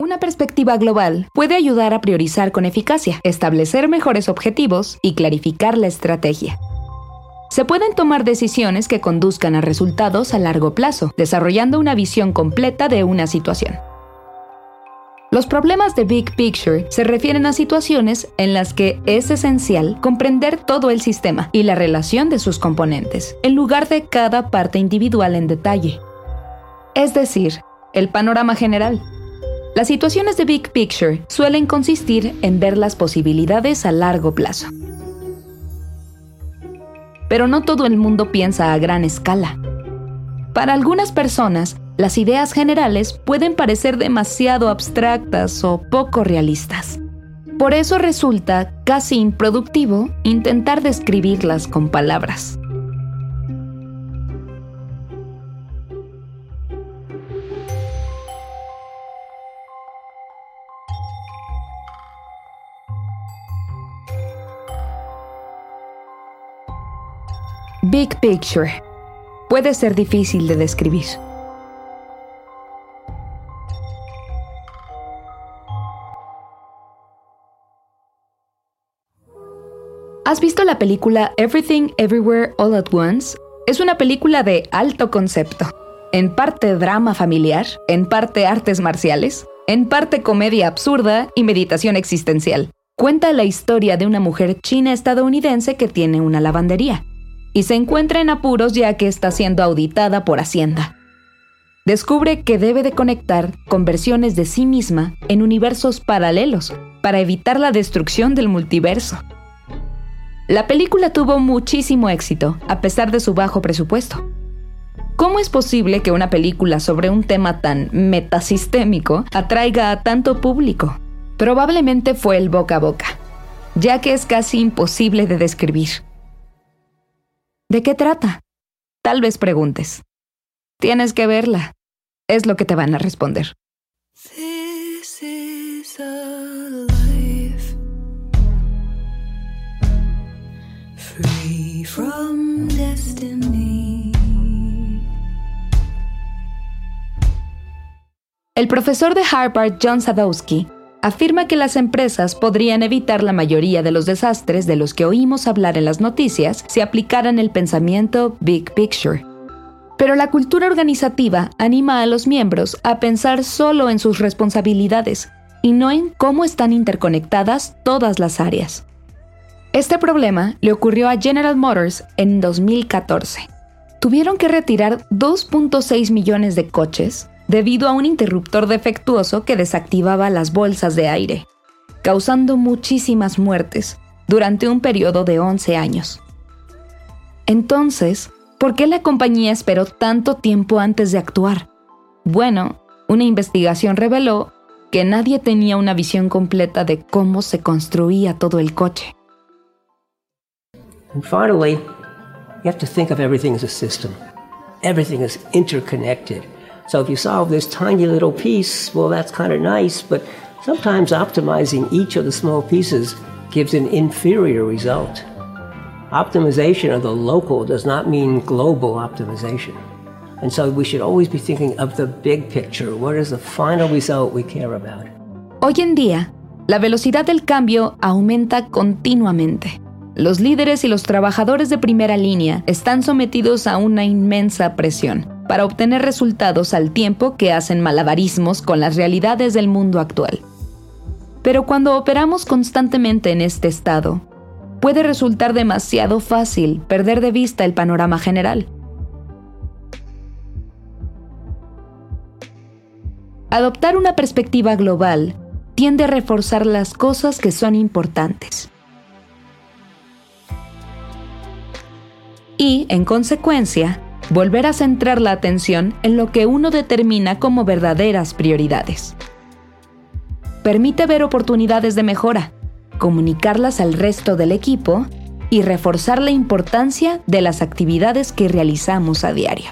Una perspectiva global puede ayudar a priorizar con eficacia, establecer mejores objetivos y clarificar la estrategia. Se pueden tomar decisiones que conduzcan a resultados a largo plazo, desarrollando una visión completa de una situación. Los problemas de Big Picture se refieren a situaciones en las que es esencial comprender todo el sistema y la relación de sus componentes, en lugar de cada parte individual en detalle. Es decir, el panorama general. Las situaciones de Big Picture suelen consistir en ver las posibilidades a largo plazo. Pero no todo el mundo piensa a gran escala. Para algunas personas, las ideas generales pueden parecer demasiado abstractas o poco realistas. Por eso resulta casi improductivo intentar describirlas con palabras. Big Picture. Puede ser difícil de describir. ¿Has visto la película Everything Everywhere All at Once? Es una película de alto concepto. En parte drama familiar, en parte artes marciales, en parte comedia absurda y meditación existencial. Cuenta la historia de una mujer china estadounidense que tiene una lavandería y se encuentra en apuros ya que está siendo auditada por Hacienda. Descubre que debe de conectar con versiones de sí misma en universos paralelos para evitar la destrucción del multiverso. La película tuvo muchísimo éxito, a pesar de su bajo presupuesto. ¿Cómo es posible que una película sobre un tema tan metasistémico atraiga a tanto público? Probablemente fue el boca a boca, ya que es casi imposible de describir. ¿De qué trata? Tal vez preguntes. Tienes que verla. Es lo que te van a responder. El profesor de Harvard, John Sadowski, afirma que las empresas podrían evitar la mayoría de los desastres de los que oímos hablar en las noticias si aplicaran el pensamiento Big Picture. Pero la cultura organizativa anima a los miembros a pensar solo en sus responsabilidades y no en cómo están interconectadas todas las áreas. Este problema le ocurrió a General Motors en 2014. Tuvieron que retirar 2.6 millones de coches debido a un interruptor defectuoso que desactivaba las bolsas de aire, causando muchísimas muertes durante un periodo de 11 años. Entonces, ¿por qué la compañía esperó tanto tiempo antes de actuar? Bueno, una investigación reveló que nadie tenía una visión completa de cómo se construía todo el coche. Finally, you have to think of everything as a system. Everything is interconnected. So if you solve this tiny little piece, well, that's kind of nice, but sometimes optimizing each of the small pieces gives an inferior result. Optimization of the local does not mean global optimization. And so we should always be thinking of the big picture. What is the final result we care about? Hoy en día, la velocidad del cambio aumenta continuamente. Los líderes y los trabajadores de primera línea están sometidos a una inmensa presión para obtener resultados al tiempo que hacen malabarismos con las realidades del mundo actual. Pero cuando operamos constantemente en este estado, puede resultar demasiado fácil perder de vista el panorama general. Adoptar una perspectiva global tiende a reforzar las cosas que son importantes. Y, en consecuencia, volver a centrar la atención en lo que uno determina como verdaderas prioridades. Permite ver oportunidades de mejora, comunicarlas al resto del equipo y reforzar la importancia de las actividades que realizamos a diario.